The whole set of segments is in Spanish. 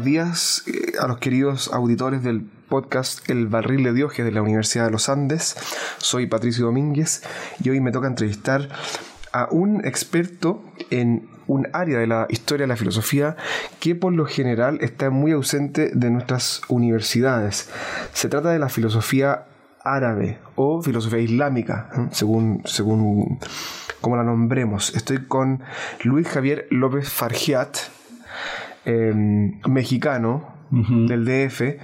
buenos días eh, a los queridos auditores del podcast El Barril de Diógenes de la Universidad de los Andes. Soy Patricio Domínguez y hoy me toca entrevistar a un experto en un área de la historia de la filosofía que por lo general está muy ausente de nuestras universidades. Se trata de la filosofía árabe o filosofía islámica, ¿eh? según, según como la nombremos. Estoy con Luis Javier López Fargiat, em, mexicano del DF,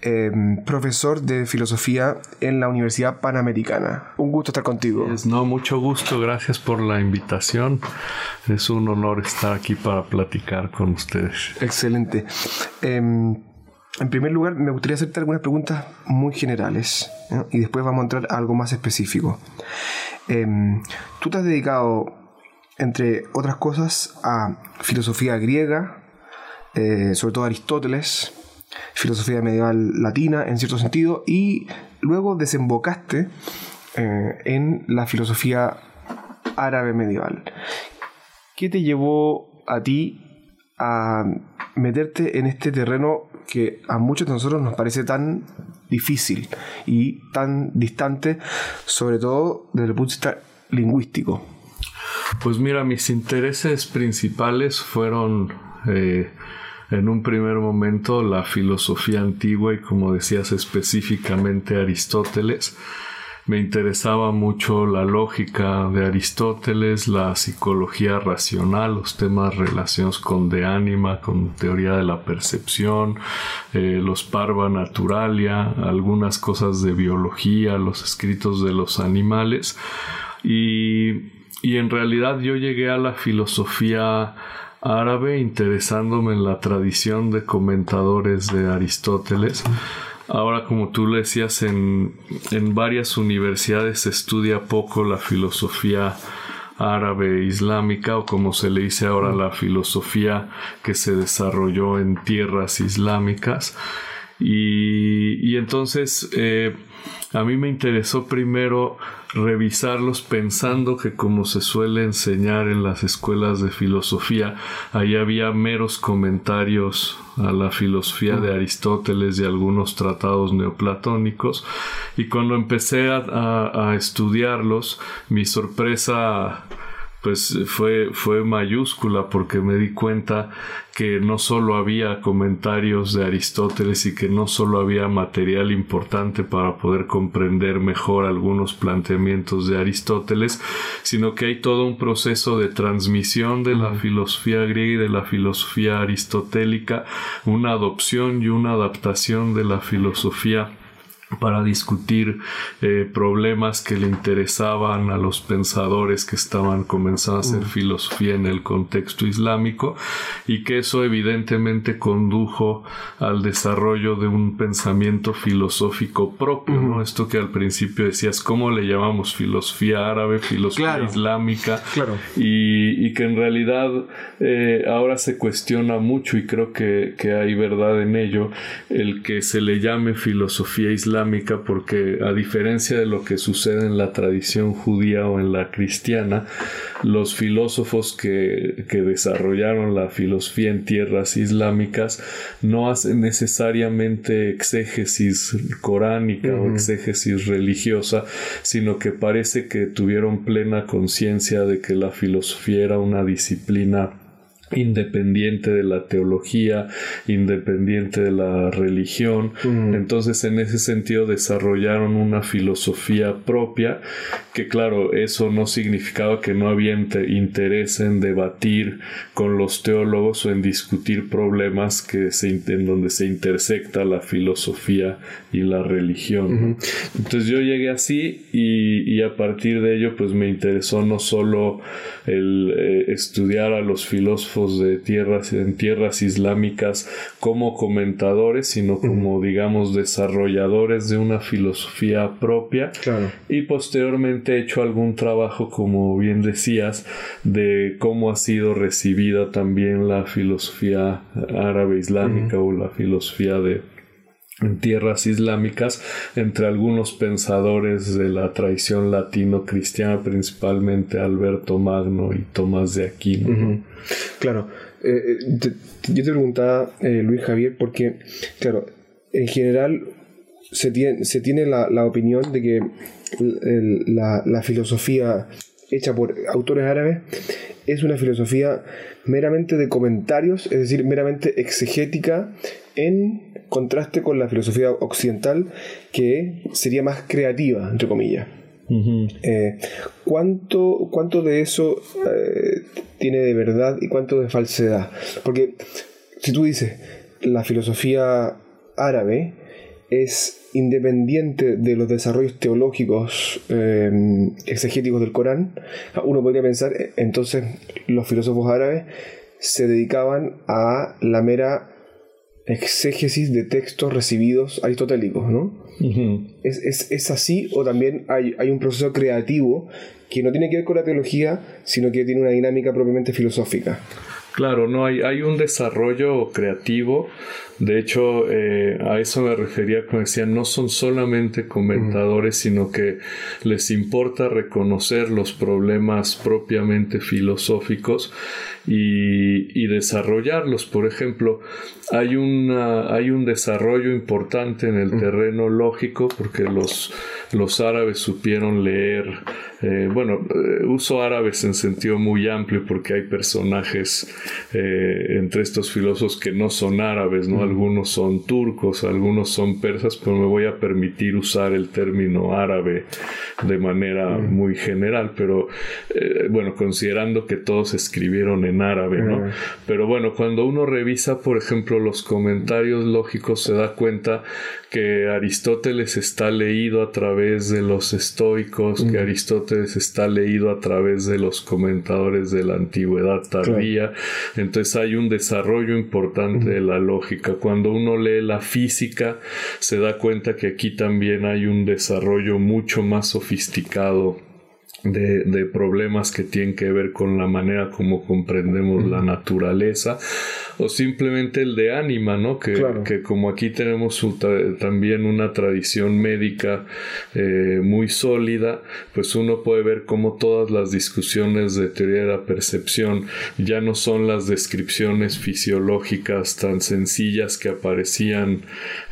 em, profesor de filosofía en la Universidad Panamericana. Un gusto estar contigo. Es, no, mucho gusto, gracias por la invitación. Es un honor estar aquí para platicar con ustedes. Excelente. Em, en primer lugar, me gustaría hacerte algunas preguntas muy generales y después vamos a entrar a algo más específico. Tú te has dedicado, entre otras cosas, a filosofía griega, eh, sobre todo Aristóteles, filosofía medieval latina en cierto sentido, y luego desembocaste eh, en la filosofía árabe medieval. ¿Qué te llevó a ti a meterte en este terreno que a muchos de nosotros nos parece tan difícil y tan distante, sobre todo desde el punto de vista lingüístico? Pues mira, mis intereses principales fueron eh, en un primer momento la filosofía antigua y como decías específicamente Aristóteles me interesaba mucho la lógica de Aristóteles, la psicología racional, los temas relacionados con de ánima, con teoría de la percepción, eh, los parva naturalia, algunas cosas de biología, los escritos de los animales. Y, y en realidad yo llegué a la filosofía árabe interesándome en la tradición de comentadores de Aristóteles. Ahora, como tú le decías, en, en varias universidades se estudia poco la filosofía árabe islámica o como se le dice ahora la filosofía que se desarrolló en tierras islámicas y, y entonces eh, a mí me interesó primero revisarlos pensando que como se suele enseñar en las escuelas de filosofía, ahí había meros comentarios a la filosofía de Aristóteles y algunos tratados neoplatónicos. Y cuando empecé a, a estudiarlos, mi sorpresa pues fue, fue mayúscula porque me di cuenta que no solo había comentarios de Aristóteles y que no solo había material importante para poder comprender mejor algunos planteamientos de Aristóteles, sino que hay todo un proceso de transmisión de la filosofía griega y de la filosofía aristotélica, una adopción y una adaptación de la filosofía para discutir eh, problemas que le interesaban a los pensadores que estaban comenzando a hacer mm. filosofía en el contexto islámico y que eso evidentemente condujo al desarrollo de un pensamiento filosófico propio, ¿no? Esto que al principio decías, ¿cómo le llamamos filosofía árabe, filosofía islámica? Claro. Y, y, que en realidad eh, ahora se cuestiona mucho y creo que, que hay verdad en ello, el que se le llame filosofía islámica porque a diferencia de lo que sucede en la tradición judía o en la cristiana, los filósofos que, desarrollaron la filosofía en tierras islámicas no hacen necesariamente exégesis coránica o exégesis religiosa, sino que parece que tuvieron plena conciencia de que la filosofía era una disciplina independiente de la teología, independiente de la religión. Entonces, en ese sentido, desarrollaron una filosofía propia, que claro, eso no significaba que no había interés en debatir con los teólogos o en discutir problemas que se, en donde se intersecta la filosofía y la religión. Entonces yo llegué así y, a partir de ello pues me interesó no solo el eh, estudiar a los filósofos de tierras en tierras islámicas como comentadores, sino como digamos desarrolladores de una filosofía propia. Y posteriormente he hecho algún trabajo, como bien decías, de cómo ha sido recibida también la filosofía árabe islámica o la filosofía de en tierras islámicas entre algunos pensadores de la tradición latino-cristiana, principalmente Alberto Magno y Tomás de Aquino. Claro, eh, eh, yo te preguntaba, eh, Luis Javier, porque, claro, en general se tiene, se tiene la, la opinión de que la, la filosofía hecha por autores árabes es una filosofía meramente de comentarios, es decir, meramente exegética en contraste con la filosofía occidental que sería más creativa, entre comillas. Eh, ¿cuánto, ¿Cuánto de eso eh, tiene de verdad y cuánto de falsedad? Porque si tú dices la filosofía árabe es independiente de los desarrollos teológicos eh, exegéticos del Corán, uno podría pensar, entonces los filósofos árabes se dedicaban a la mera exégesis de textos recibidos aristotélicos, ¿no? ¿Es, así o también hay, hay, un proceso creativo que no tiene que ver con la teología, sino que tiene una dinámica propiamente filosófica? Claro, no hay, hay un desarrollo creativo. De hecho, eh, a eso me refería cuando decía, no son solamente comentadores, sino que les importa reconocer los problemas propiamente filosóficos y, desarrollarlos. Por ejemplo, hay, una, hay un desarrollo importante en el terreno lógico porque los, los árabes supieron leer, eh, bueno, eh, uso árabes en sentido muy amplio porque hay personajes eh, entre estos filósofos que no son árabes, ¿no? Algunos son turcos, algunos son persas, pero me voy a permitir usar el término árabe de manera muy general, pero bueno, considerando que todos escribieron en árabe, ¿no? Pero bueno, cuando uno revisa, por ejemplo, los comentarios lógicos, se da cuenta que Aristóteles está leído a través de los estoicos, que Aristóteles está leído a través de los comentadores de la antigüedad tardía. Entonces hay un desarrollo importante de la lógica. Cuando uno lee la física, se da cuenta que aquí también hay un desarrollo mucho más sofisticado de, problemas que tienen que ver con la manera como comprendemos la naturaleza o simplemente el de ánima, ¿no? Que, que como aquí tenemos también una tradición médica eh, muy sólida, pues uno puede ver cómo todas las discusiones de teoría de la percepción ya no son las descripciones fisiológicas tan sencillas que aparecían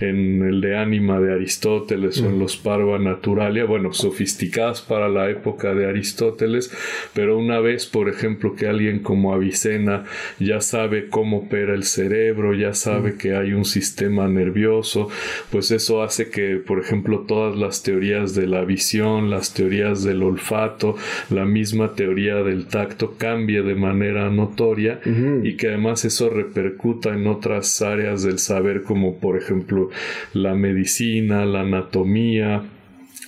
en el de ánima de Aristóteles o en los Parva Naturalia, bueno, sofisticadas para la época de Aristóteles, pero una vez, por ejemplo, que alguien como Avicena ya sabe cómo el cerebro, ya sabe que hay un sistema nervioso, pues eso hace que, por ejemplo, todas las teorías de la visión, las teorías del olfato, la misma teoría del tacto cambie de manera notoria y que además eso repercuta en otras áreas del saber como por ejemplo la medicina, la anatomía,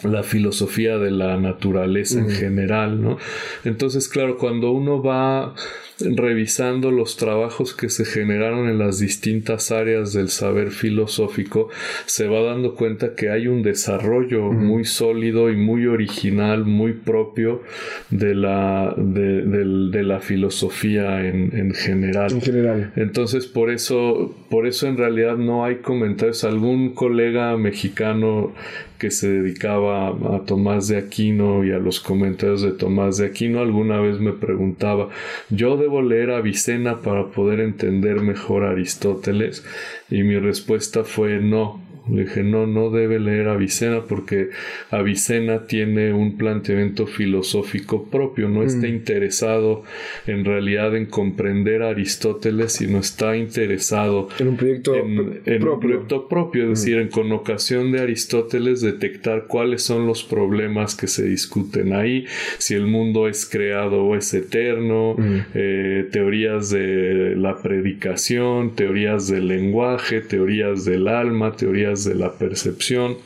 la filosofía de la naturaleza en general, ¿no? Entonces, claro, cuando uno va revisando los trabajos que se generaron en las distintas áreas del saber filosófico, se va dando cuenta que hay un desarrollo muy sólido y muy original, muy propio de la, de, la filosofía en, general. En general. Entonces, por eso, por eso en realidad no hay comentarios. Algún colega mexicano que se dedicaba a Tomás de Aquino y a los comentarios de Tomás de Aquino alguna vez me preguntaba, yo debo leer a Avicena para poder entender mejor a Aristóteles y mi respuesta fue no, le dije, no, no debe leer Avicena porque Avicena tiene un planteamiento filosófico propio, no está mm. interesado en realidad en comprender a Aristóteles, sino está interesado en un proyecto, propio. es mm. decir, en con ocasión de Aristóteles detectar cuáles son los problemas que se discuten ahí, si el mundo es creado o es eterno, mm. eh, teorías de la predicación, teorías del lenguaje, teorías del alma, teorías de la percepción.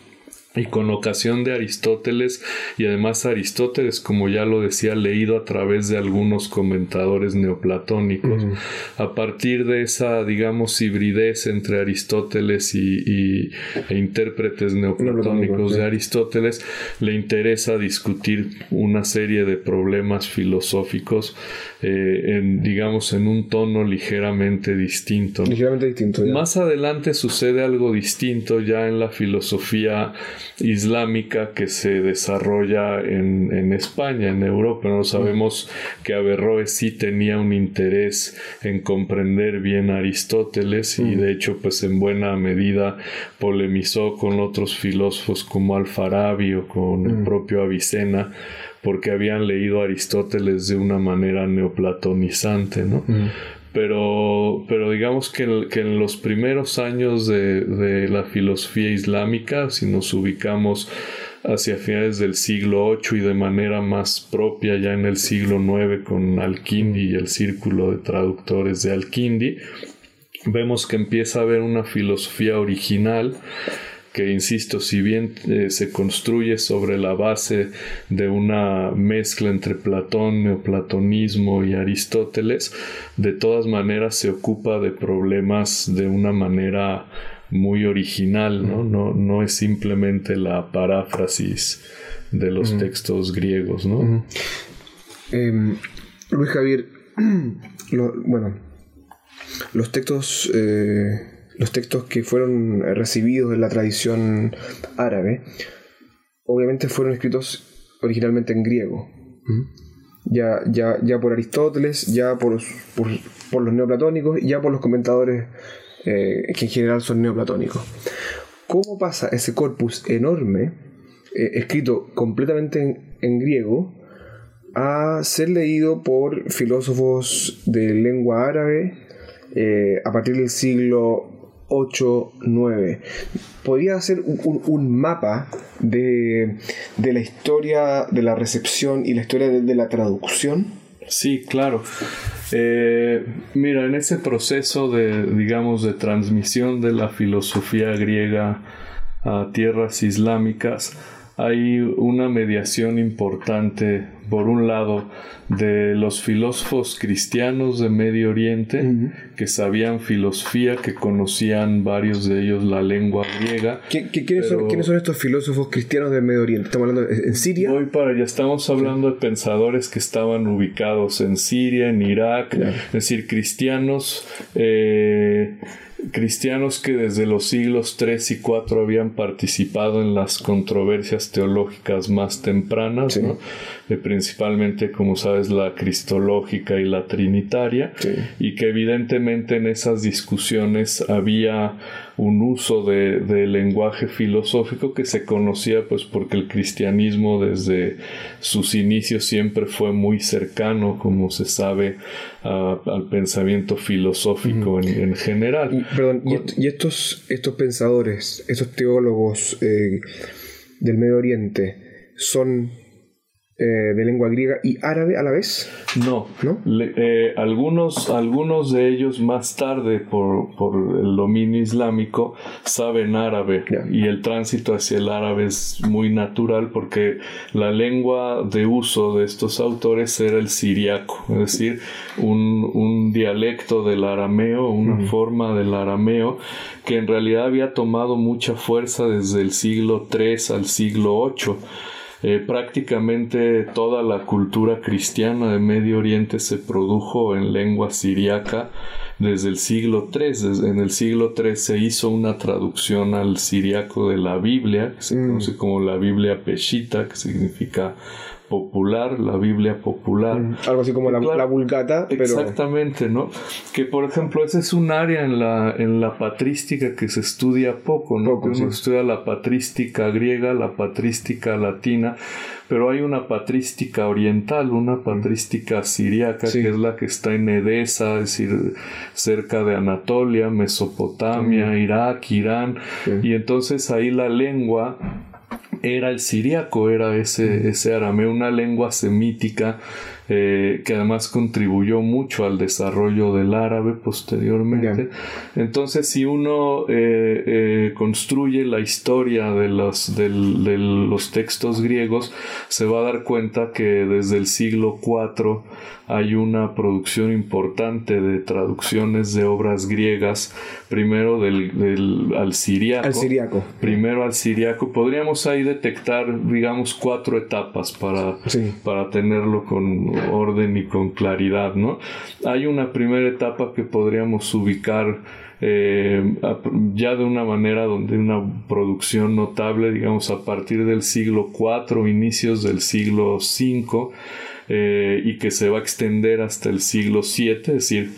y con ocasión de Aristóteles y además Aristóteles como ya lo decía leído a través de algunos comentadores neoplatónicos a partir de esa digamos hibridez entre Aristóteles y, e intérpretes neoplatónicos de Aristóteles le interesa discutir una serie de problemas filosóficos eh, en digamos en un tono ligeramente distinto ligeramente distinto más adelante sucede algo distinto ya en la filosofía islámica que se desarrolla en, en España, en Europa. No sabemos que Averroes sí tenía un interés en comprender bien a Aristóteles y de hecho pues en buena medida polemizó con otros filósofos como Alfarabi o con el propio Avicena porque habían leído a Aristóteles de una manera neoplatonizante, ¿no? pero, pero digamos que, en los primeros años de, la filosofía islámica, si nos ubicamos hacia finales del siglo VIII y de manera más propia ya en el siglo IX con Al-Kindi y el círculo de traductores de Al-Kindi, vemos que empieza a haber una filosofía original que, insisto, si bien eh, se construye sobre la base de una mezcla entre Platón, neoplatonismo y Aristóteles, de todas maneras se ocupa de problemas de una manera muy original, ¿no? No, no es simplemente la paráfrasis de los textos griegos, ¿no? Em, Luis Javier, bueno, los textos eh, los textos que fueron recibidos en la tradición árabe, obviamente fueron escritos originalmente en griego. Ya, ya, ya por Aristóteles, ya por los, por, los neoplatónicos, ya por los comentadores eh, que en general son neoplatónicos. ¿Cómo pasa ese corpus enorme, eh, escrito completamente en, griego, a ser leído por filósofos de lengua árabe eh, a partir del siglo 8, 9. ¿Podría hacer un, mapa de, la historia de la recepción y la historia de, la traducción? Sí, claro. Eh, mira, en ese proceso de, digamos, de transmisión de la filosofía griega a tierras islámicas, hay una mediación importante, por un lado, de los filósofos cristianos de Medio Oriente, que sabían filosofía, que conocían varios de ellos la lengua griega. quiénes, son, estos filósofos cristianos de Medio Oriente? ¿Estamos hablando en Siria? Voy para allá, estamos hablando de pensadores que estaban ubicados en Siria, en Irak, es decir, cristianos. Eh, cristianos que desde los siglos 3 y 4 habían participado en las controversias teológicas más tempranas, eh, principalmente, como sabes, la cristológica y la trinitaria, y que evidentemente en esas discusiones había un uso de, lenguaje filosófico que se conocía pues porque el cristianismo desde sus inicios siempre fue muy cercano, como se sabe, al pensamiento filosófico en, general. Y, perdón, y, estos, estos pensadores, estos teólogos eh, del Medio Oriente, son eh, de lengua griega y árabe a la vez? No. ¿No? Eh, algunos, algunos de ellos más tarde, por, el dominio islámico, saben árabe y el tránsito hacia el árabe es muy natural porque la lengua de uso de estos autores era el siriaco, es decir, un, dialecto del arameo, una forma del arameo que en realidad había tomado mucha fuerza desde el siglo III al siglo VIII eh, prácticamente toda la cultura cristiana de Medio Oriente se produjo en lengua siriaca desde el siglo III. En el siglo III se hizo una traducción al siriaco de la Biblia, que se mm. conoce como la Biblia Peshita, que significa popular, la Biblia popular. Mm, algo así como la, la, Vulgata. Pero... Exactamente, ¿no? Que por ejemplo, ese es un área en la, en la patrística que se estudia poco, ¿no? Poco, Uno estudia la patrística griega, la patrística latina, pero hay una patrística oriental, una patrística siriaca, que es la que está en Edesa, es decir, cerca de Anatolia, Mesopotamia, Irak, Irán, y entonces ahí la lengua era el siriaco, era ese, ese arameo, una lengua semítica eh, que además contribuyó mucho al desarrollo del árabe posteriormente. Entonces, si uno eh, eh, construye la historia de los, de los textos griegos, se va a dar cuenta que desde el siglo IV hay una producción importante de traducciones de obras griegas, primero del, al siriaco. Al siriaco. Primero al siriaco. Podríamos ahí detectar, digamos, cuatro etapas para, para tenerlo con orden y con claridad, ¿no? Hay una primera etapa que podríamos ubicar eh, ya de una manera donde una producción notable, digamos, a partir del siglo IV, inicios del siglo V, eh, y que se va a extender hasta el siglo VII, es decir,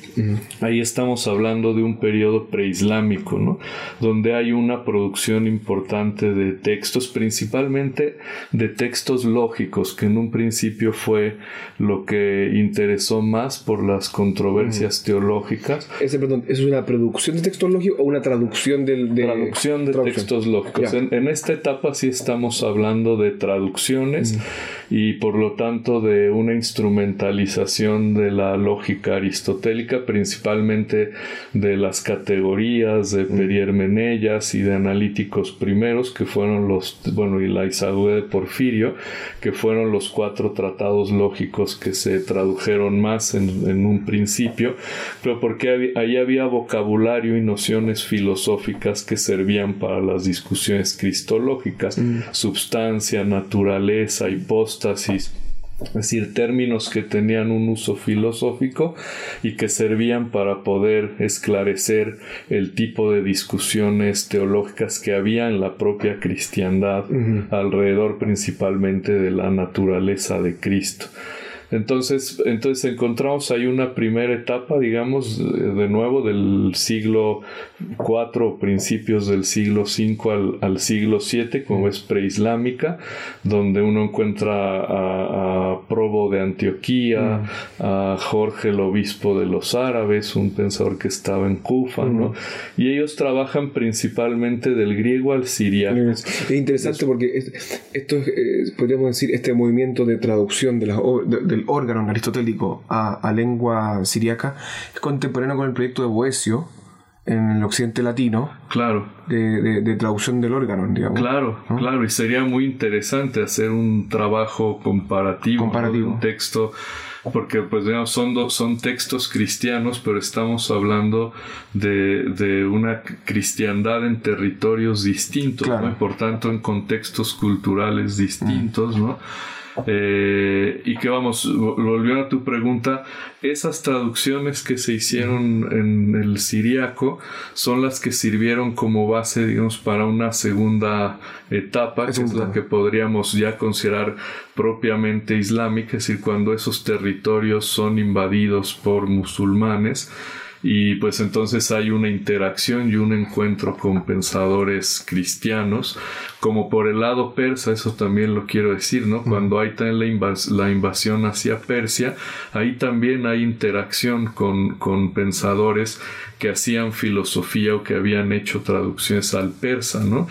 ahí estamos hablando de un periodo preislámico, ¿no? donde hay una producción importante de textos, principalmente de textos lógicos, que en un principio fue lo que interesó más por las controversias teológicas. Ese, perdón, ¿Es una producción de textos lógicos o una traducción del, de... Traducción de textos lógicos. En, esta etapa sí estamos hablando de traducciones y por lo tanto de un una instrumentalización de la lógica aristotélica, principalmente de las categorías de Menellas y de analíticos primeros, que fueron los, bueno, y la Isaúe de Porfirio, que fueron los cuatro tratados lógicos que se tradujeron más en, un principio, pero porque ahí había vocabulario y nociones filosóficas que servían para las discusiones cristológicas, mm. substancia, naturaleza, hipóstasis, es decir, términos que tenían un uso filosófico y que servían para poder esclarecer el tipo de discusiones teológicas que había en la propia cristiandad alrededor principalmente de la naturaleza de Cristo. Entonces, entonces encontramos ahí una primera etapa, digamos, de nuevo del siglo IV, principios del siglo V al, siglo VII, como es preislámica, donde uno encuentra a, Probo de Antioquía, a Jorge el obispo de los árabes, un pensador que estaba en Kufa, ¿no? Y ellos trabajan principalmente del griego al siriaco. Es interesante porque esto es, eh, podríamos decir, este movimiento de traducción de, la, órgano aristotélico a, lengua siriaca es contemporáneo con el proyecto de Boesio en el occidente latino. Claro. De, traducción del órgano, digamos. Claro, claro. Y sería muy interesante hacer un trabajo comparativo, comparativo. un texto porque pues digamos son, son textos cristianos, pero estamos hablando de, una cristiandad en territorios distintos, y por tanto en contextos culturales distintos, ¿no? Eh, y que vamos, volviendo a tu pregunta, esas traducciones que se hicieron en el siriaco son las que sirvieron como base, digamos, para una segunda etapa, que es la que podríamos ya considerar propiamente islámica, es decir, cuando esos territorios son invadidos por musulmanes y pues entonces hay una interacción y un encuentro con pensadores cristianos, como por el lado persa, eso también lo quiero decir, ¿no? Cuando hay también la, invasión hacia Persia, ahí también hay interacción con, con pensadores que hacían filosofía o que habían hecho traducciones al persa, ¿no?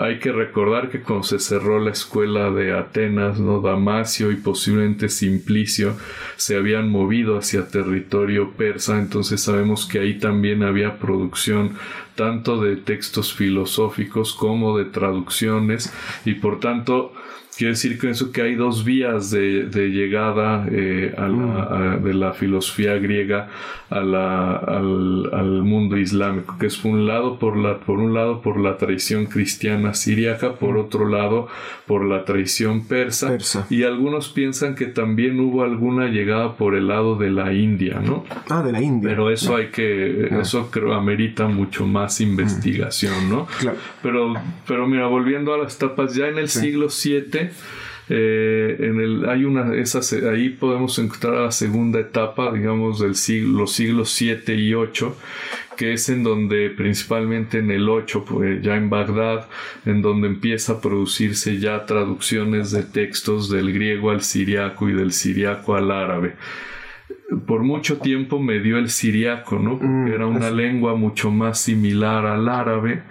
Hay que recordar que cuando se cerró la escuela de Atenas, ¿no? Damasio y posiblemente Simplicio se habían movido hacia territorio persa, entonces sabemos que ahí también había producción tanto de textos filosóficos como de traducciones y por tanto Quiere decir con eso que hay dos vías de, llegada eh, mm. de la filosofía griega a la, al, mundo islámico, que es por un lado por, la, por un lado por la tradición cristiana siríaca, por mm. otro lado por la tradición persa, y algunos piensan que también hubo alguna llegada por el lado de la India, ¿no? Ah, de la India. Pero eso hay que, eso creo amerita mucho más investigación, ¿no? Claro. Pero, pero mira, volviendo a las tapas, ya en el siglo VII eh, en el, hay una, esas, ahí podemos encontrar la segunda etapa, digamos, del siglo, los siglos 7 y 8, que es en donde principalmente en el 8, pues, ya en Bagdad, en donde empieza a producirse ya traducciones de textos del griego al siriaco y del siriaco al árabe por mucho tiempo me dio el siriaco, ¿no? Porque mm, era una lengua mucho más similar al árabe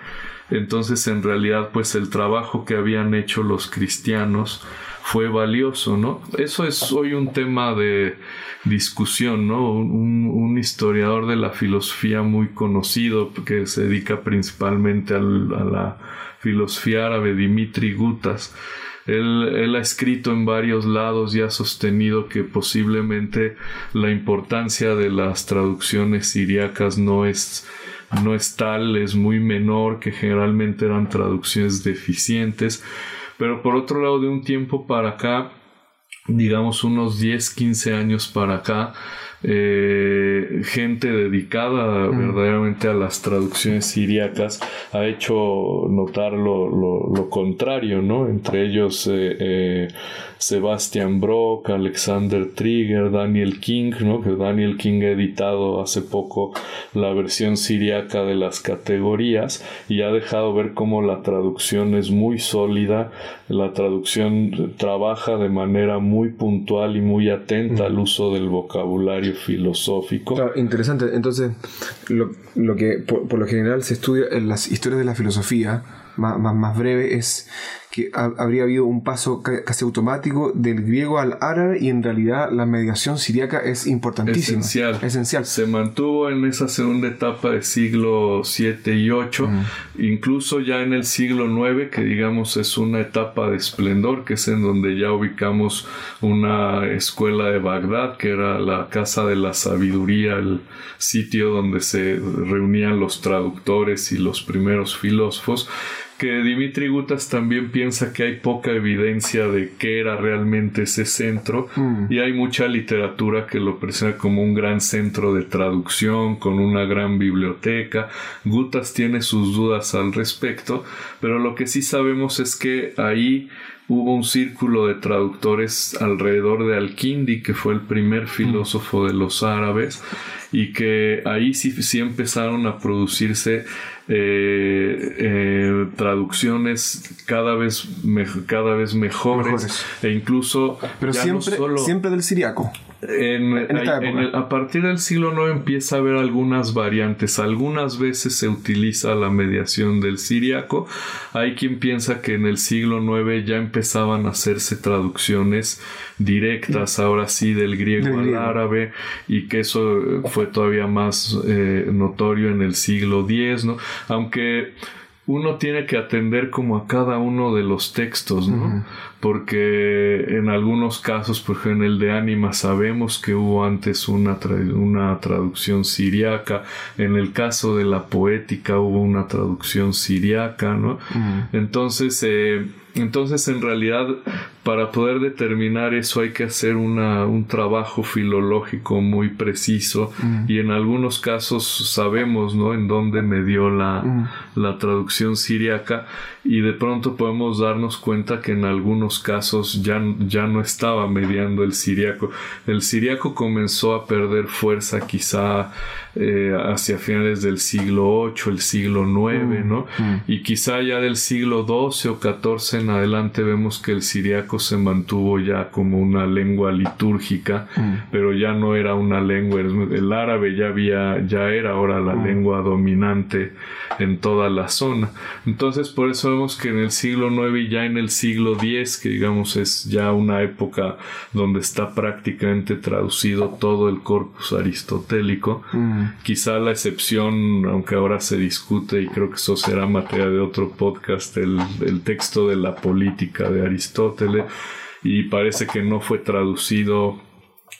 entonces en realidad pues el trabajo que habían hecho los cristianos fue valioso, ¿no? Eso es hoy un tema de discusión, ¿no? Un, historiador de la filosofía muy conocido que se dedica principalmente a la filosofía árabe, Dimitri Gutas, él, ha escrito en varios lados y ha sostenido que posiblemente la importancia de las traducciones siriacas no es, no es tal, es muy menor, que generalmente eran traducciones deficientes. Pero por otro lado, de un tiempo para acá, digamos unos 10, 15 años para acá, eh, gente dedicada mm. verdaderamente a las traducciones siriacas ha hecho notar lo, lo, contrario, ¿no? Entre ellos eh, eh, Sebastian Brock, Alexander Trigger, Daniel King, ¿no? Que Daniel King ha editado hace poco la versión siriaca de las categorías y ha dejado ver cómo la traducción es muy sólida, la traducción trabaja de manera muy puntual y muy atenta al uso del vocabulario filosófico. Interesante. Entonces, lo, lo que por, por, lo general se estudia en las historias de la filosofía, más, más, más breve, es que habría habido un paso casi automático del griego al árabe y en realidad la mediación siriaca es importantísima. Esencial. Esencial. Se mantuvo en esa segunda etapa del siglo 7 y 8, incluso ya en el siglo 9, que digamos es una etapa de esplendor, que es en donde ya ubicamos una escuela de Bagdad, que era la Casa de la Sabiduría, el sitio donde se reunían los traductores y los primeros filósofos que Dimitri Gutas también piensa que hay poca evidencia de qué era realmente ese centro mm. y hay mucha literatura que lo presenta como un gran centro de traducción con una gran biblioteca. Gutas tiene sus dudas al respecto, pero lo que sí sabemos es que ahí hubo un círculo de traductores alrededor de Al-Kindi, que fue el primer mm. filósofo de los árabes, y que ahí sí, sí empezaron a producirse eh, eh, traducciones cada vez, cada vez mejores, e incluso pero siempre, siempre del siriaco a partir del siglo IX empieza a haber algunas variantes. Algunas veces se utiliza la mediación del siriaco. Hay quien piensa que en el siglo IX ya empezaban a hacerse traducciones directas, ahora sí, del griego al árabe, y que eso fue todavía más eh, notorio en el siglo X, ¿no? Aunque uno tiene que atender como a cada uno de los textos, ¿no? Porque en algunos casos, por ejemplo, en el de Ánima sabemos que hubo antes una, una traducción siriaca, en el caso de la poética hubo una traducción siriaca, ¿no? Entonces, eh, entonces, en realidad, para poder determinar eso hay que hacer una, un trabajo filológico muy preciso mm. y en algunos casos sabemos, ¿no? En dónde me dio la, mm. la traducción siriaca y de pronto podemos darnos cuenta que en algunos casos ya, ya no estaba mediando el siriaco. El siriaco comenzó a perder fuerza quizá eh, hacia finales del siglo VIII, el siglo IX, mm, ¿no? Mm. Y quizá ya del siglo XII o XIV en adelante vemos que el siriaco se mantuvo ya como una lengua litúrgica, mm. pero ya no era una lengua, el árabe ya había, ya era ahora la lengua dominante en toda la zona. Entonces por eso vemos que en el siglo IX y ya en el siglo X, que digamos es ya una época donde está prácticamente traducido todo el corpus aristotélico, Quizá la excepción, aunque ahora se discute y creo que eso será materia de otro podcast, el, texto de la política de Aristóteles y parece que no fue traducido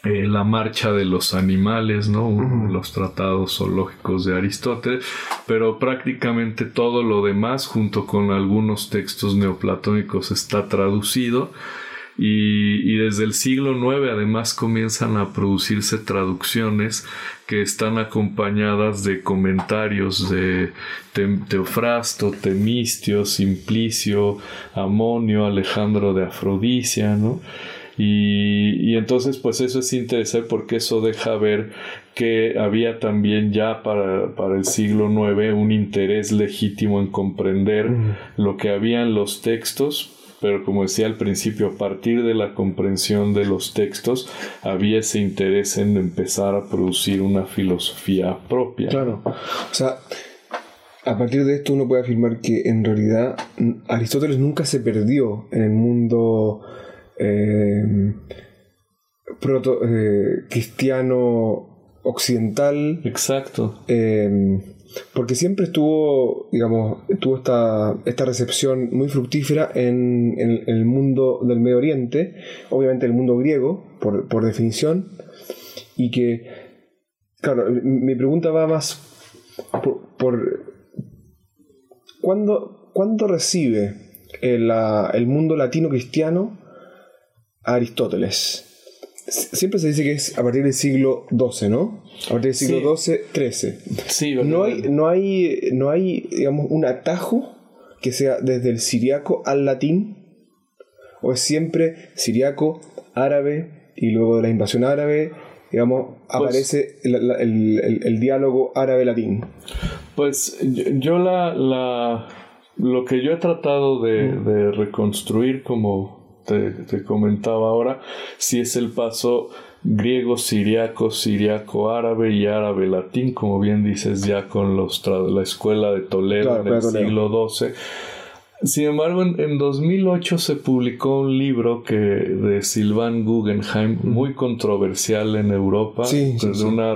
eh, la marcha de los animales, ¿no? Los tratados zoológicos de Aristóteles, pero prácticamente todo lo demás, junto con algunos textos neoplatónicos, está traducido. Y, y, desde el siglo IX además comienzan a producirse traducciones que están acompañadas de comentarios de Teofrasto, Temistio, Simplicio, Amonio, Alejandro de Afrodisia, ¿no? Y, y, entonces pues eso es interesante porque eso deja ver que había también ya para, para el siglo IX un interés legítimo en comprender lo que había en los textos pero como decía al principio, a partir de la comprensión de los textos, había ese interés en empezar a producir una filosofía propia. Claro. O sea, a partir de esto uno puede afirmar que en realidad Aristóteles nunca se perdió en el mundo eh, proto, eh, cristiano occidental. Exacto. Eh, porque siempre estuvo, digamos, tuvo esta, esta recepción muy fructífera en, el mundo del Medio Oriente, obviamente el mundo griego, por, por definición, y que, claro, mi pregunta va más por, ¿cuándo, recibe el, el mundo latino cristiano a Aristóteles? Siempre se dice que es a partir del siglo XII, ¿no? A partir del siglo XII, XIII. Sí, no hay, no hay, no hay, digamos, un atajo que sea desde el siriaco al latín, o es siempre siriaco, árabe, y luego de la invasión árabe, digamos, pues aparece el, diálogo árabe-latín. Pues yo la, la, lo que yo he tratado de, mm. de reconstruir como te, comentaba ahora, si es el paso griego, siriaco, siriaco, árabe y árabe latín, como bien dices ya con los la escuela de Toledo del siglo XII. Sin embargo, en, 2008 se publicó un libro que de Sylvain Guggenheim, muy controversial en Europa. Una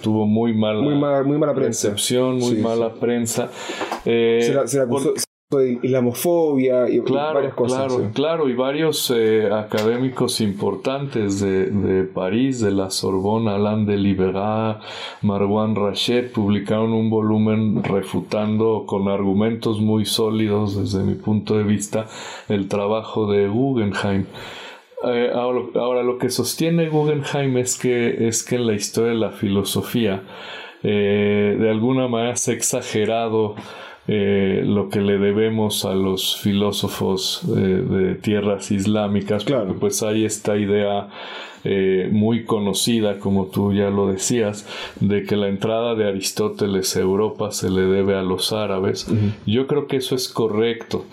tuvo muy mala, muy mala, recepción, muy mala prensa. Eh, se, la, de islamofobia y varias cosas. Claro, claro, y varios eh, académicos importantes de, de, París, de la Sorbona, Alain de Libera, Marwan Rachet, publicaron un volumen refutando con argumentos muy sólidos desde mi punto de vista el trabajo de Guggenheim. Eh, ahora, lo que sostiene Guggenheim es que, es que en la historia de la filosofía eh, de alguna manera se ha exagerado eh, lo que le debemos a los filósofos eh, de tierras islámicas, claro. pues hay esta idea eh, muy conocida, como tú ya lo decías, de que la entrada de Aristóteles a Europa se le debe a los árabes. Yo creo que eso es correcto.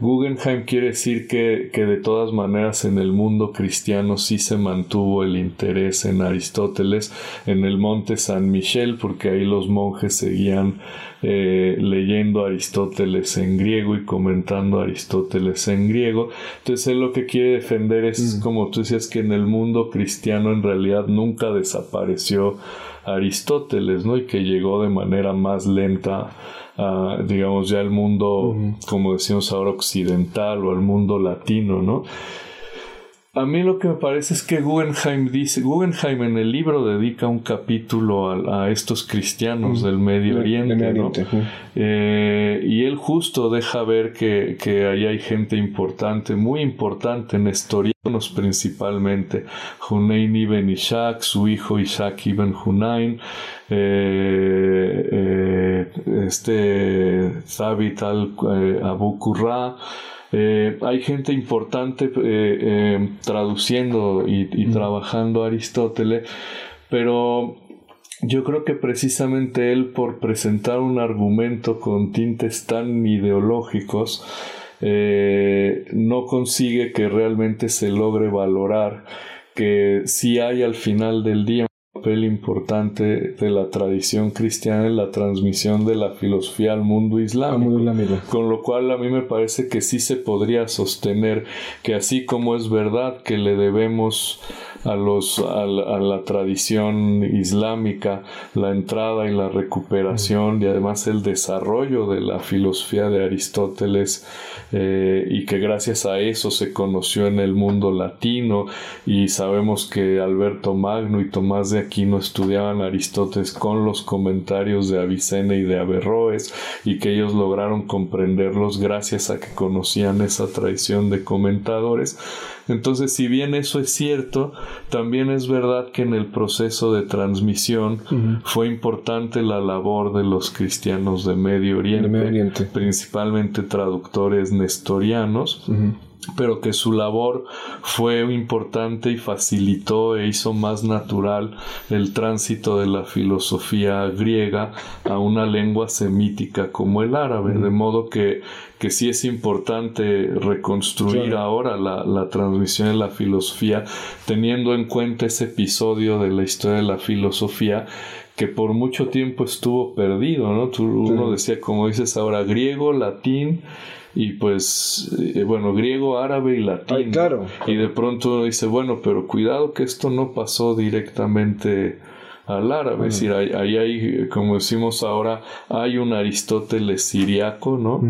Guggenheim quiere decir que, que, de todas maneras en el mundo cristiano sí se mantuvo el interés en Aristóteles en el monte San Michel, porque ahí los monjes seguían eh, leyendo Aristóteles en griego y comentando Aristóteles en griego. Entonces él lo que quiere defender es, como tú decías, que en el mundo cristiano en realidad nunca desapareció Aristóteles, ¿no? Y que llegó de manera más lenta a, digamos, ya al mundo, como decimos ahora, occidental o al mundo latino, ¿no? A mí lo que me parece es que Guggenheim dice, Guggenheim en el libro dedica un capítulo a, estos cristianos del Medio Oriente, ¿no? Eh, y él justo deja ver que, que ahí hay gente importante, muy importante, nestorianos principalmente, Hunayn ibn Ishaq, su hijo Ishaq ibn Hunayn, eh, eh, este Thabit al Abu Qurra, eh, hay gente importante eh, eh, traduciendo y, trabajando Aristóteles, pero yo creo que precisamente él, por presentar un argumento con tintes tan ideológicos, no consigue que realmente se logre valorar que si hay al final del día papel importante de la tradición cristiana en la transmisión de la filosofía al mundo islámico. Con lo cual a mí me parece que sí se podría sostener que así como es verdad que le debemos a, los, a, la, tradición islámica la entrada y la recuperación y además el desarrollo de la filosofía de Aristóteles eh, y que gracias a eso se conoció en el mundo latino. Y sabemos que Alberto Magno y Tomás de Aquino estudiaban Aristóteles con los comentarios de Avicena y de Averroes y que ellos lograron comprenderlos gracias a que conocían esa tradición de comentadores entonces, si bien eso es cierto, también es verdad que en el proceso de transmisión fue importante la labor de los cristianos de Medio Oriente, principalmente traductores nestorianos. Pero que su labor fue importante y facilitó e hizo más natural el tránsito de la filosofía griega a una lengua semítica como el árabe, de modo que, que sí es importante reconstruir ahora la, la, transmisión de la filosofía, teniendo en cuenta ese episodio de la historia de la filosofía que por mucho tiempo estuvo perdido, ¿no? uno decía, como dices ahora, griego, latín, y pues, eh, bueno, griego, árabe y latín. claro. Y de pronto uno dice, bueno, pero cuidado que esto no pasó directamente al árabe. Es decir, ahí hay, como decimos ahora, hay un Aristóteles siriaco, ¿no?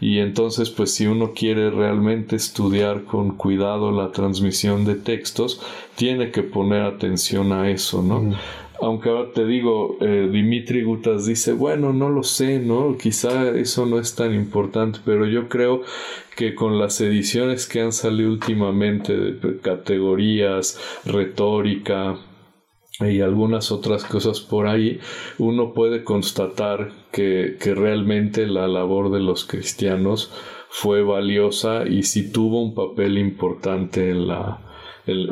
Y entonces, pues si uno quiere realmente estudiar con cuidado la transmisión de textos, tiene que poner atención a eso, ¿no? Aunque ahora te digo, eh, Dimitri Gutas dice, bueno, no lo sé, ¿no? Quizá eso no es tan importante, pero yo creo que con las ediciones que han salido últimamente de categorías, retórica, y algunas otras cosas por ahí, uno puede constatar que, que realmente la labor de los cristianos fue valiosa y sí tuvo un papel importante en la,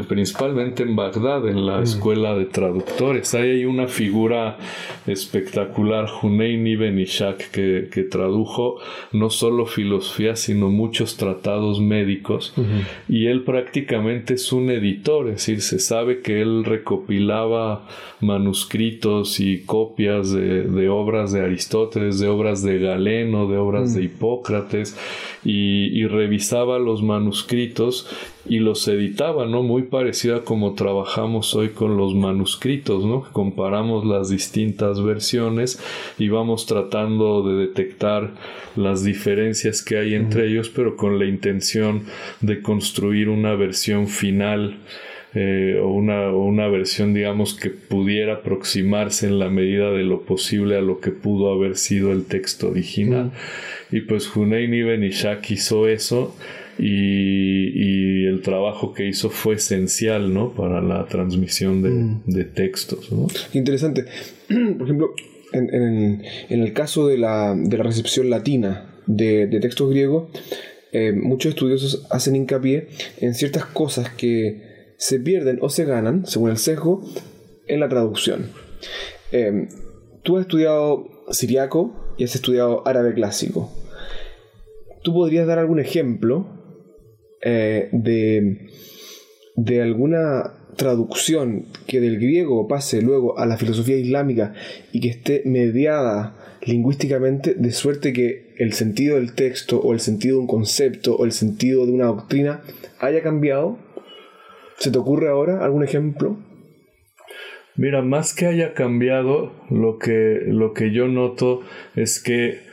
principalmente en Bagdad, en la mm. escuela de traductores. Ahí hay una figura espectacular, Hunein ibn Ishaq, que, que tradujo no solo filosofía, sino muchos tratados médicos. Y él prácticamente es un editor, es decir, se sabe que él recopilaba manuscritos y copias de, obras de Aristóteles, de obras de Galeno, de obras de mm. Hipócrates, y, y revisaba los manuscritos y los editaba, ¿no? Muy parecida como trabajamos hoy con los manuscritos, ¿no? Comparamos las distintas versiones y vamos tratando de detectar las diferencias que hay entre ellos, pero con la intención de construir una versión final eh, o, una, una, versión, digamos, que pudiera aproximarse en la medida de lo posible a lo que pudo haber sido el texto original. Y pues Hunein Ibn Ishaq hizo eso y, el trabajo que hizo fue esencial ¿no? para la transmisión de, mm. textos. Interesante. Por ejemplo, en, el, caso de la, recepción latina de, textos griegos, eh, muchos estudiosos hacen hincapié en ciertas cosas que se pierden o se ganan, según el sesgo, en la traducción. Eh, tú has estudiado siriaco y has estudiado árabe clásico. ¿Tú podrías dar algún ejemplo eh, de, de alguna traducción que del griego pase luego a la filosofía islámica y que esté mediada lingüísticamente de suerte que el sentido del texto o el sentido de un concepto o el sentido de una doctrina haya cambiado? ¿Se te ocurre ahora algún ejemplo? Mira, más que haya cambiado, lo que, lo que yo noto es que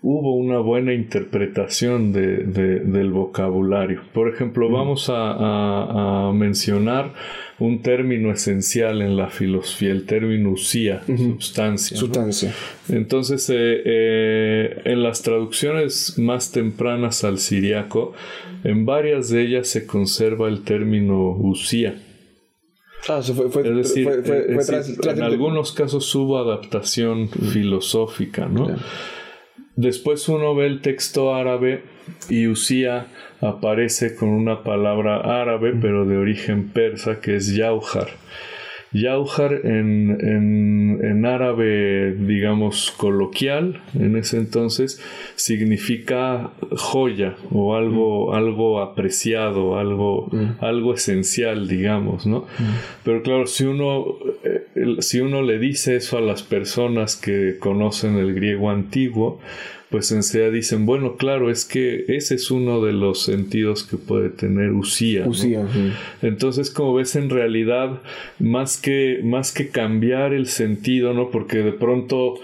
hubo una buena interpretación de, del vocabulario. Por ejemplo, vamos a, mencionar un término esencial en la filosofía, el término usía, sustancia. Sustancia. Entonces, eh, eh, en las traducciones más tempranas al siriaco, en varias de ellas se conserva el término usía. Ah, fue, fue, es decir, en algunos casos hubo adaptación filosófica, ¿no? Después uno ve el texto árabe y Usía aparece con una palabra árabe, pero de origen persa, que es yaujar. Yaujar en, en, árabe, digamos, coloquial, en ese entonces, significa joya o algo, mm. algo apreciado, algo, mm. algo esencial, digamos, ¿no? Mm. Pero claro, si uno, eh, si uno le dice eso a las personas que conocen el griego antiguo, pues en sea dicen, bueno, claro, es que ese es uno de los sentidos que puede tener Usía. Entonces, como ves, en realidad, más que, más que cambiar el sentido, ¿no? Porque de pronto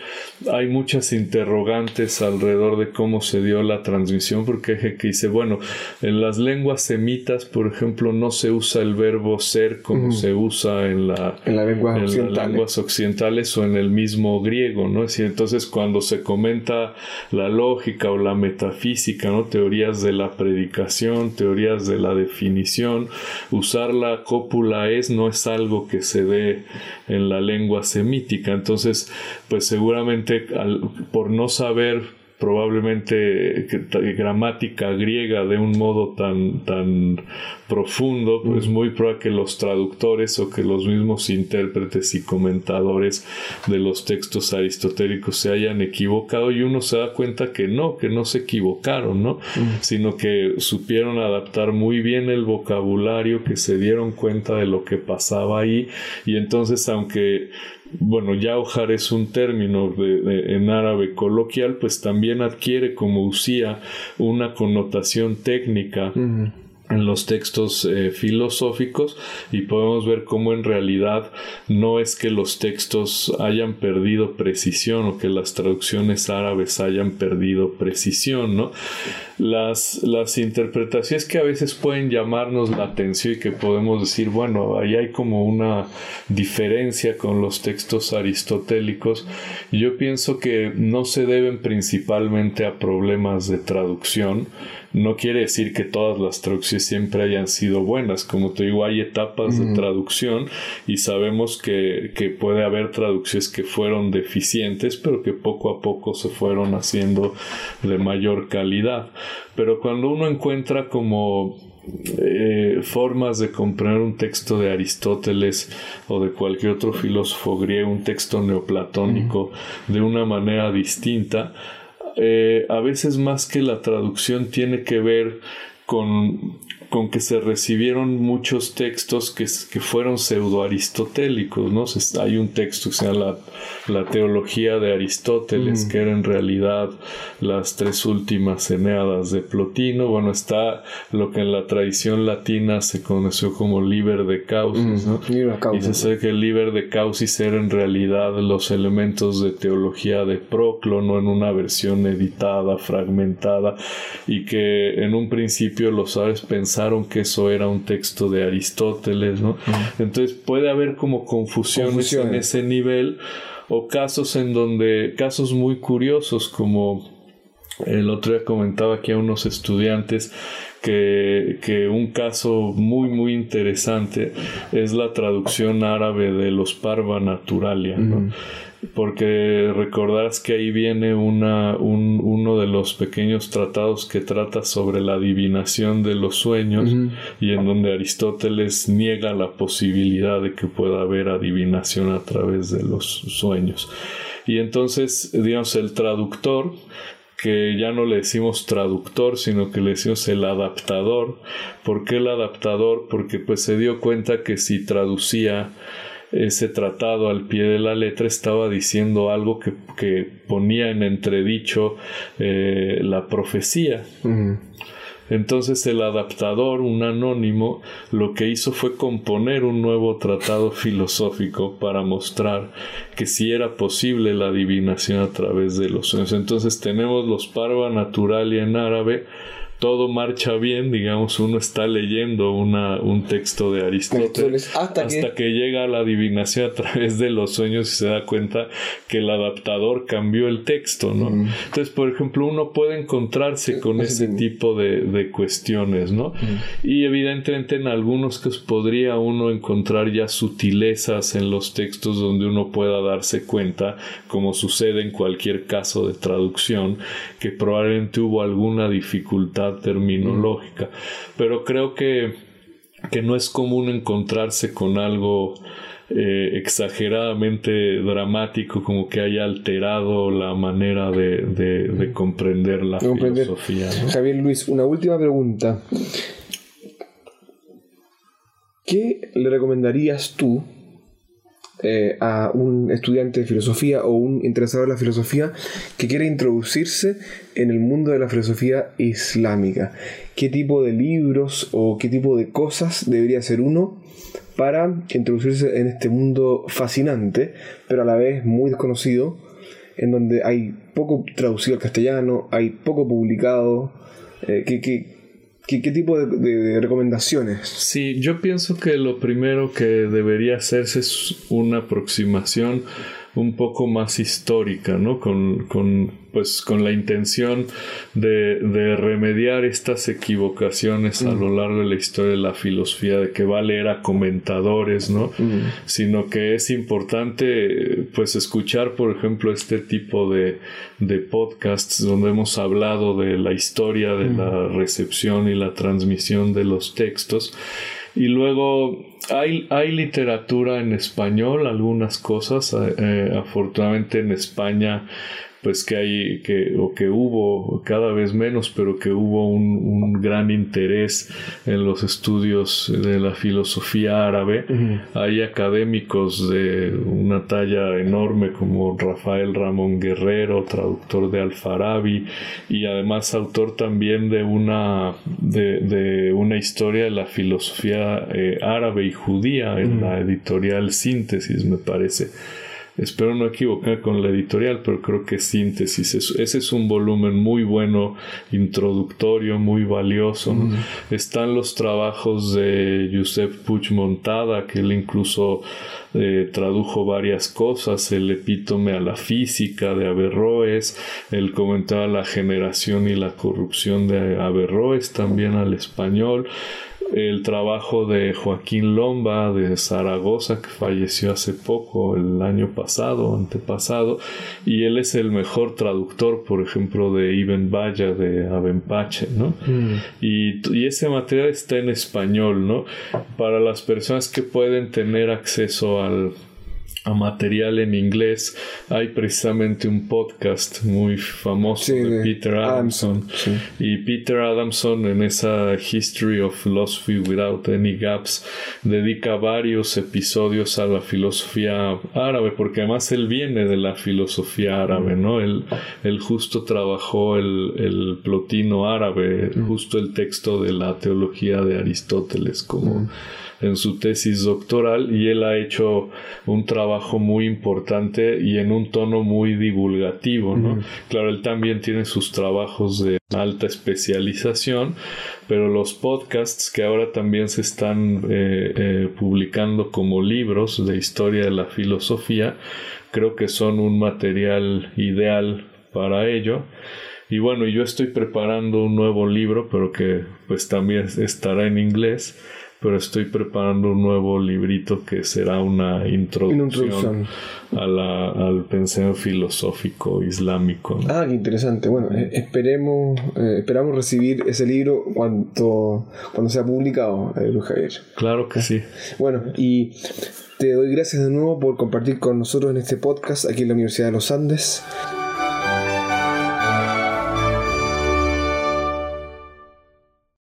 hay muchas interrogantes alrededor de cómo se dio la transmisión, porque hay que dice, bueno, en las lenguas semitas, por ejemplo, no se usa el verbo ser como se usa en, la, en, la lengua en las lenguas occidentales o en el mismo griego, ¿no? Es decir, entonces cuando se comenta la lógica o la metafísica, ¿no? Teorías de la predicación, teorías de la definición. Usar la cópula es no es algo que se dé en la lengua semítica. Entonces, pues seguramente por no saber probablemente gramática griega de un modo tan, tan profundo, pues muy probable que los traductores o que los mismos intérpretes y comentadores de los textos aristotélicos se hayan equivocado y uno se da cuenta que no, que no se equivocaron, ¿no? Sino que supieron adaptar muy bien el vocabulario, que se dieron cuenta de lo que pasaba ahí y entonces aunque bueno, yaujar es un término en árabe coloquial, pues también adquiere como usía una connotación técnica en los textos eh, filosóficos y podemos ver cómo en realidad no es que los textos hayan perdido precisión o que las traducciones árabes hayan perdido precisión, ¿no? Las, las interpretaciones que a veces pueden llamarnos la atención y que podemos decir, bueno, ahí hay como una diferencia con los textos aristotélicos, yo pienso que no se deben principalmente a problemas de traducción, no quiere decir que todas las traducciones siempre hayan sido buenas. Como te digo, hay etapas de traducción y sabemos que, que, puede haber traducciones que fueron deficientes, pero que poco a poco se fueron haciendo de mayor calidad. Pero cuando uno encuentra como eh, formas de comprender un texto de Aristóteles o de cualquier otro filósofo griego, un texto neoplatónico, de una manera distinta, eh, a veces más que la traducción tiene que ver con con que se recibieron muchos textos que, que fueron pseudo-aristotélicos, ¿no? Hay un texto que se llama la, Teología de Aristóteles, que era en realidad las tres últimas Eneadas de Plotino. Bueno, está lo que en la tradición latina se conoció como Liber de Causis, ¿no? Y se sabe que el Liber de Causis era en realidad los elementos de teología de Proclo, no en una versión editada, fragmentada, y que en un principio los sabes que eso era un texto de Aristóteles, ¿no? Entonces puede haber como confusiones, en ese nivel o casos en donde, casos muy curiosos como el otro día comentaba aquí a unos estudiantes que, que, un caso muy muy interesante es la traducción árabe de los Parva Naturalia, ¿no? Porque recordarás que ahí viene una, un, uno de los pequeños tratados que trata sobre la adivinación de los sueños y en donde Aristóteles niega la posibilidad de que pueda haber adivinación a través de los sueños. Y entonces, digamos, el traductor que ya no le decimos traductor, sino que le decimos el adaptador. ¿Por qué el adaptador? Porque pues se dio cuenta que si traducía ese tratado al pie de la letra estaba diciendo algo que, ponía en entredicho eh, la profecía. Entonces el adaptador, un anónimo, lo que hizo fue componer un nuevo tratado filosófico para mostrar que sí era posible la adivinación a través de los sueños. Entonces tenemos los Parva Naturalia en árabe, todo marcha bien, digamos, uno está leyendo una, un texto de Aristóteles hasta, que... llega a la adivinación a través de los sueños y se da cuenta que el adaptador cambió el texto, ¿no? Entonces, por ejemplo, uno puede encontrarse con ese tipo de, cuestiones, ¿no? Y evidentemente en algunos casos podría uno encontrar ya sutilezas en los textos donde uno pueda darse cuenta, como sucede en cualquier caso de traducción, que probablemente hubo alguna dificultad terminológica. Pero creo que, que no es común encontrarse con algo eh, exageradamente dramático, como que haya alterado la manera de, comprender la filosofía. Javier Luis, una última pregunta. ¿Qué le recomendarías tú eh, a un estudiante de filosofía o un interesado en la filosofía que quiere introducirse en el mundo de la filosofía islámica. ¿Qué tipo de libros o qué tipo de cosas debería hacer uno para introducirse en este mundo fascinante, pero a la vez muy desconocido, en donde hay poco traducido al castellano, hay poco publicado? Eh, ¿Qué, tipo de, recomendaciones? Sí, yo pienso que lo primero que debería hacerse es una aproximación un poco más histórica, ¿no? Con, con pues con la intención de, de remediar estas equivocaciones a lo largo de la historia de la filosofía, de que va a leer a comentadores, ¿no? Sino que es importante, pues, escuchar, por ejemplo, este tipo de, de podcasts donde hemos hablado de la historia de la recepción y la transmisión de los textos. Y luego hay, hay literatura en español, algunas cosas. Eh, eh, afortunadamente en España pues que hay que o que hubo cada vez menos pero que hubo un, gran interés en los estudios de la filosofía árabe hay académicos de una talla enorme como Rafael Ramón Guerrero traductor de Alfarabi y además autor también de una de, una historia de la filosofía eh, árabe y judía en la editorial Síntesis me parece Espero no equivocar con la editorial, pero creo que síntesis. ese es un volumen muy bueno, introductorio, muy valioso. Están los trabajos de Josep Puig Montada, que él incluso eh, tradujo varias cosas, el epítome a la física de Averroes, él comentaba la generación y la corrupción de Averroes también al español el trabajo de Joaquín Lomba de Zaragoza, que falleció hace poco, el año pasado, antepasado, y él es el mejor traductor, por ejemplo, de Ibn Vaya, de Abenpache, ¿no? Mm. Y, y, ese material está en español, ¿no? Para las personas que pueden tener acceso al a material en inglés, hay precisamente un podcast muy famoso de, Peter Adamson. Y Peter Adamson en esa History of Philosophy Without Any Gaps dedica varios episodios a la filosofía árabe, porque además él viene de la filosofía árabe, ¿no? Él, justo trabajó el, el plotino árabe, justo el texto de la teología de Aristóteles como en su tesis doctoral y él ha hecho un trabajo muy importante y en un tono muy divulgativo, ¿no? Claro, él también tiene sus trabajos de alta especialización, pero los podcasts que ahora también se están eh, eh, publicando como libros de historia de la filosofía, creo que son un material ideal para ello. Y bueno, yo estoy preparando un nuevo libro, pero que pues también estará en inglés pero estoy preparando un nuevo librito que será una introducción, A la, al pensamiento filosófico islámico. Ah, qué interesante. Bueno, eh, esperemos, eh, esperamos recibir ese libro cuando, cuando sea publicado, eh, Javier. Claro que sí. Bueno, y te doy gracias de nuevo por compartir con nosotros en este podcast aquí en la Universidad de los Andes.